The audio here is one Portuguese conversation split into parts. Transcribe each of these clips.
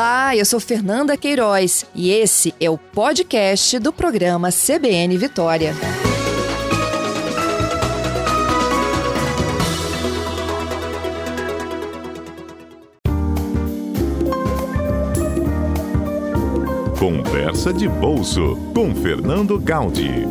Olá, eu sou Fernanda Queiroz e esse é o podcast do programa CBN Vitória. Conversa de Bolso com Fernando Gaudi.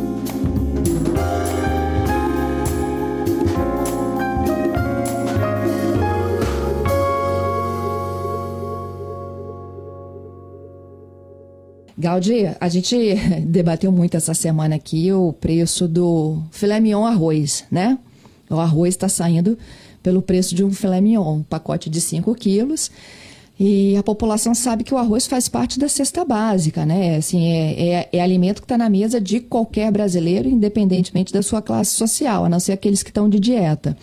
Gaudi, a gente debateu muito essa semana aqui o preço do filé mignon arroz, né? O arroz está saindo pelo preço de um filé mignon, um pacote de 5 quilos. E a população sabe que o arroz faz parte da cesta básica, né? Assim, é, é, é alimento que está na mesa de qualquer brasileiro, independentemente da sua classe social, a não ser aqueles que estão de dieta.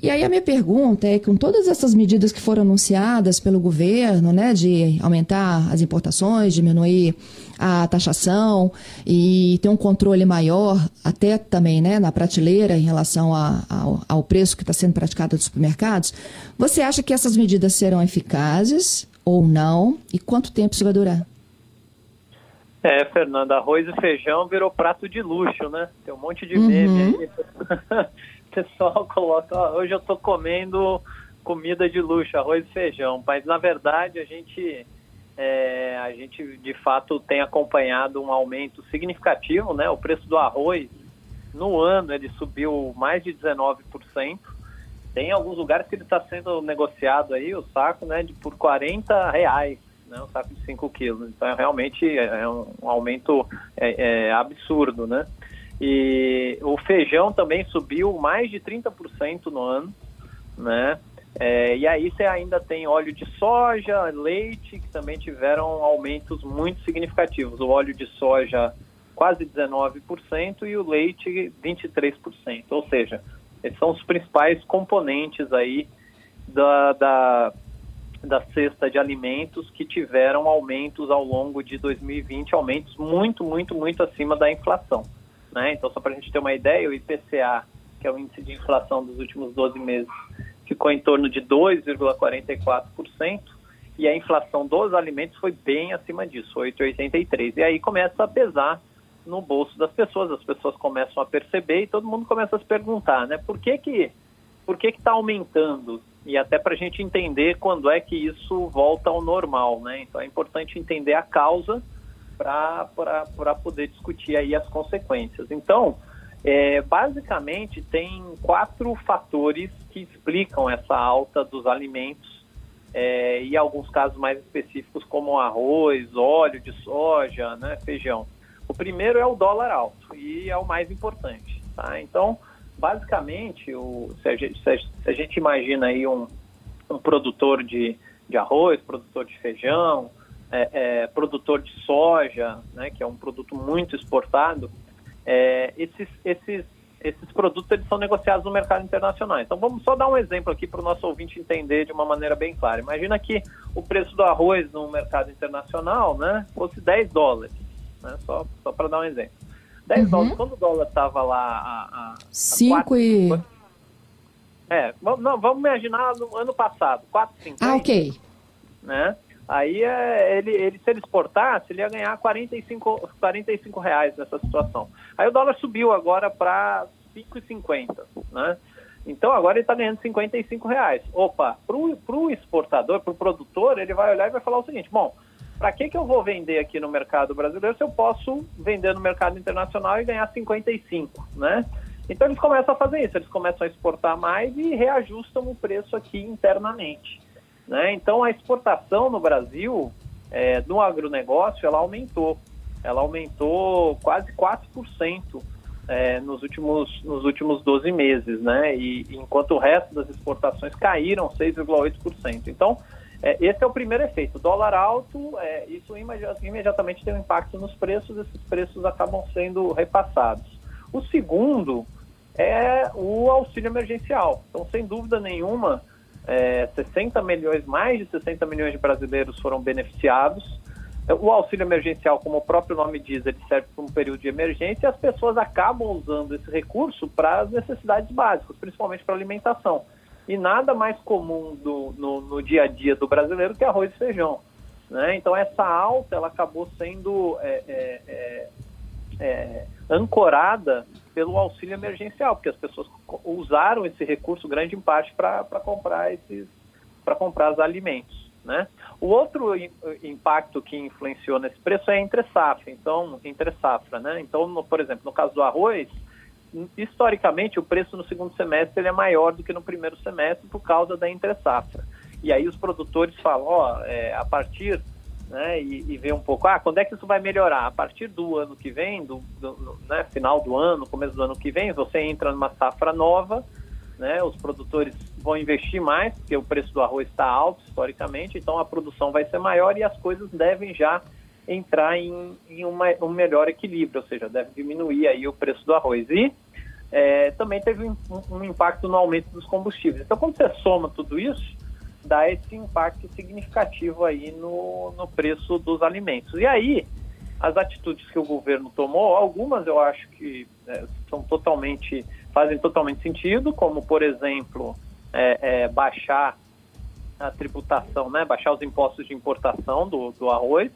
E aí a minha pergunta é, com todas essas medidas que foram anunciadas pelo governo, né, de aumentar as importações, diminuir a taxação e ter um controle maior, até também, né, na prateleira em relação a, ao, ao preço que está sendo praticado nos supermercados, você acha que essas medidas serão eficazes ou não? E quanto tempo isso vai durar? É, Fernanda, arroz e feijão virou prato de luxo, né? Tem um monte de meme uhum. aí. pessoal coloca, ó, hoje eu estou comendo comida de luxo, arroz e feijão, mas na verdade a gente é, a gente de fato tem acompanhado um aumento significativo, né? O preço do arroz no ano ele subiu mais de 19%. Tem alguns lugares que ele está sendo negociado aí, o saco, né, de por 40 reais, né, um saco de 5 quilos. Então, é realmente é um, um aumento é, é absurdo, né? E o feijão também subiu mais de 30% no ano, né? É, e aí você ainda tem óleo de soja, leite, que também tiveram aumentos muito significativos. O óleo de soja quase 19% e o leite 23%. Ou seja, esses são os principais componentes aí da, da, da cesta de alimentos que tiveram aumentos ao longo de 2020, aumentos muito, muito, muito acima da inflação. Né? Então, só para a gente ter uma ideia, o IPCA, que é o índice de inflação dos últimos 12 meses, ficou em torno de 2,44%, e a inflação dos alimentos foi bem acima disso, 8,83%. E aí começa a pesar no bolso das pessoas, as pessoas começam a perceber e todo mundo começa a se perguntar, né? Por que que por que está aumentando? E até para a gente entender quando é que isso volta ao normal, né? Então é importante entender a causa para poder discutir aí as consequências. Então, é, basicamente, tem quatro fatores que explicam essa alta dos alimentos é, e alguns casos mais específicos como arroz, óleo de soja, né, feijão. O primeiro é o dólar alto e é o mais importante. Tá? Então, basicamente, o, se, a gente, se, a, gente, imagina aí um, um produtor de, de arroz, produtor de feijão, é, é, produtor de soja, né, que é um produto muito exportado, é, esses, esses, esses produtos eles são negociados no mercado internacional. Então vamos só dar um exemplo aqui para o nosso ouvinte entender de uma maneira bem clara. Imagina que o preço do arroz no mercado internacional né, fosse 10 dólares, né, só, só para dar um exemplo. 10 uhum. dólares, quando o dólar estava lá a, 5 e... É, não, vamos imaginar no ano passado, 4,50. Ah, ok. Né? Aí é, ele, ele, se ele exportasse, ele ia ganhar 45, 45 reais nessa situação. Aí o dólar subiu agora para 5,50, né? Então agora ele está ganhando 55 reais. Opa, para o exportador, para o produtor, ele vai olhar e vai falar o seguinte: bom, para que, que eu vou vender aqui no mercado brasileiro se eu posso vender no mercado internacional e ganhar 55, né? Então eles começam a fazer isso, eles começam a exportar mais e reajustam o preço aqui internamente. Né? Então, a exportação no Brasil, é, no agronegócio, ela aumentou. Ela aumentou quase 4% é, nos, últimos, nos últimos 12 meses, né? E enquanto o resto das exportações caíram 6,8%. Então, é, esse é o primeiro efeito. Dólar alto, é, isso imediatamente tem um impacto nos preços, esses preços acabam sendo repassados. O segundo é o auxílio emergencial. Então, sem dúvida nenhuma, é, 60 milhões, mais de 60 milhões de brasileiros foram beneficiados. O auxílio emergencial, como o próprio nome diz, ele serve para um período de emergência e as pessoas acabam usando esse recurso para as necessidades básicas, principalmente para alimentação. E nada mais comum do, no, no, dia a dia do brasileiro que arroz e feijão. Né? Então essa alta ela acabou sendo é, é, é, é ancorada pelo auxílio emergencial, porque as pessoas usaram esse recurso grande em parte para comprar esses para comprar os alimentos. Né? O outro impacto que influenciou nesse preço é entre safra. Então, entre safra, né? Então, no, por exemplo, no caso do arroz, historicamente o preço no segundo semestre ele é maior do que no primeiro semestre por causa da entre safra. E aí os produtores falam, ó, é, a partir né, e, e ver um pouco, ah, quando é que isso vai melhorar? A partir do ano que vem, do, do né, final do ano, começo do ano que vem, você entra numa safra nova, né, os produtores vão investir mais, porque o preço do arroz está alto historicamente, então a produção vai ser maior e as coisas devem já entrar em, em uma, um melhor equilíbrio, ou seja, deve diminuir aí o preço do arroz. E é, também teve um, um impacto no aumento dos combustíveis. Então, quando você soma tudo isso, dá esse impacto significativo aí no, no preço dos alimentos. E aí, as atitudes que o governo tomou, algumas eu acho que é, são totalmente, fazem totalmente sentido, como, por exemplo, é, é, baixar a tributação, né, baixar os impostos de importação do, do arroz.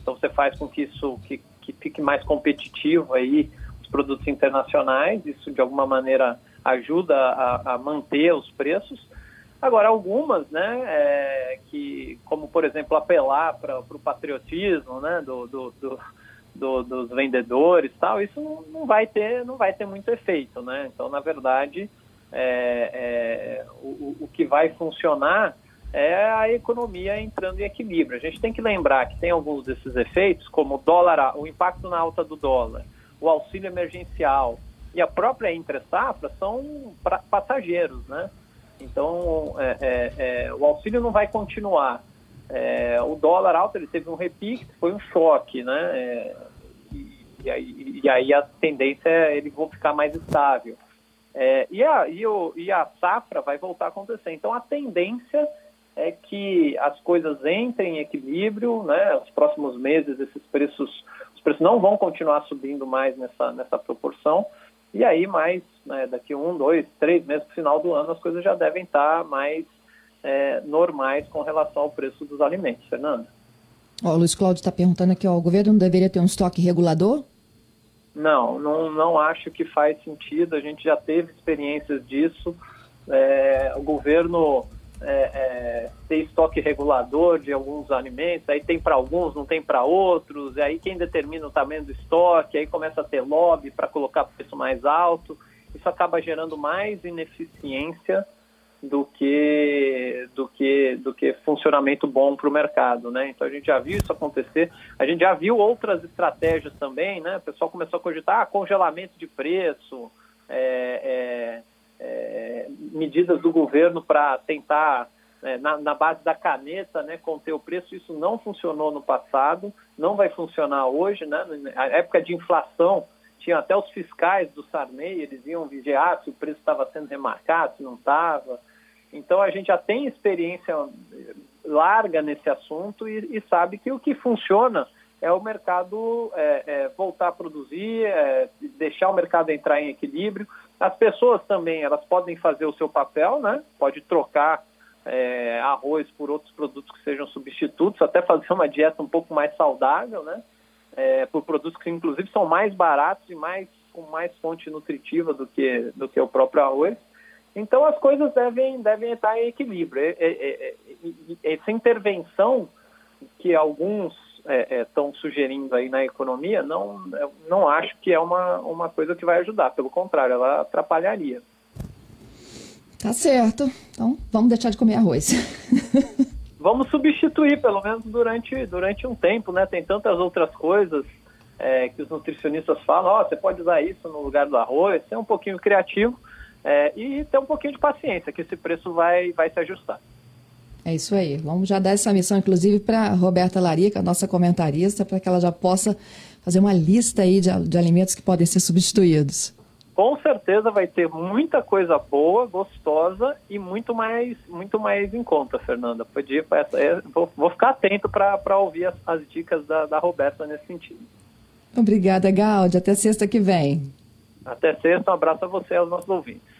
Então, você faz com que isso que, que fique mais competitivo aí os produtos internacionais, isso de alguma maneira ajuda a, a manter os preços. Agora, algumas, né, é, que, como por exemplo, apelar para o patriotismo né, do, do, do, do, dos vendedores tal, isso não, vai ter, não vai ter muito efeito. Né? Então, na verdade, é, é, o, o que vai funcionar é a economia entrando em equilíbrio. A gente tem que lembrar que tem alguns desses efeitos, como o dólar, o impacto na alta do dólar, o auxílio emergencial e a própria entre safra são passageiros, né? Então, é, é, é, o auxílio não vai continuar. É, o dólar alto ele teve um repique, foi um choque, né? É, e, e, aí, e, aí, a tendência é ele vão ficar mais estável. E, a, e, o, e a safra vai voltar a acontecer. Então, a tendência é que as coisas entrem em equilíbrio, né? Os próximos meses esses preços, os preços não vão continuar subindo mais nessa, nessa proporção. E aí, mais né, daqui um, dois, três meses para o final do ano, as coisas já devem estar mais é, normais com relação ao preço dos alimentos. Fernanda? Ó, o Luiz Cláudio está perguntando aqui, ó, o governo não deveria ter um estoque regulador? Não, não, não acho que faz sentido. A gente já teve experiências disso. É, o governo é, é, ter estoque regulador de alguns alimentos, aí tem para alguns, não tem para outros, e aí quem determina o tamanho do estoque, aí começa a ter lobby para colocar preço mais alto, isso acaba gerando mais ineficiência do que do que do que funcionamento bom para o mercado, né? Então a gente já viu isso acontecer, a gente já viu outras estratégias também, né? O pessoal começou a cogitar ah, congelamento de preço, é, é, é, medidas do governo para tentar, é, na, na, base da caneta, né, conter o preço. Isso não funcionou no passado, não vai funcionar hoje. Né? Na época de inflação, tinha até os fiscais do Sarney, eles iam vigiar se o preço estava sendo remarcado, se não estava. Então, a gente já tem experiência larga nesse assunto e, e sabe que o que funciona é o mercado é, é, voltar a produzir, é, deixar o mercado entrar em equilíbrio. As pessoas também, elas podem fazer o seu papel, né? Pode trocar é, arroz por outros produtos que sejam substitutos, até fazer uma dieta um pouco mais saudável, né? É, por produtos que inclusive são mais baratos e mais com mais fonte nutritiva do que do que o próprio arroz. Então as coisas devem devem estar em equilíbrio. É, é, é essa intervenção que alguns estão é, é, sugerindo aí na economia, não, não acho que é uma, uma coisa que vai ajudar. Pelo contrário, ela atrapalharia. Tá certo. Então, vamos deixar de comer arroz. vamos substituir, pelo menos durante, durante um tempo, né? Tem tantas outras coisas é, que os nutricionistas falam, ó, oh, você pode usar isso no lugar do arroz, ser um pouquinho criativo é, e ter um pouquinho de paciência, que esse preço vai, vai se ajustar. É isso aí. Vamos já dar essa missão, inclusive, para Roberta Larica, nossa comentarista, para que ela já possa fazer uma lista aí de, de alimentos que podem ser substituídos. Com certeza vai ter muita coisa boa, gostosa e muito mais, muito mais em conta, Fernanda. Podia, é, vou, vou ficar atento para ouvir as, as dicas da, da Roberta nesse sentido. Obrigada, Gaudi. Até sexta que vem. Até sexta. Um abraço a você e aos nossos ouvintes.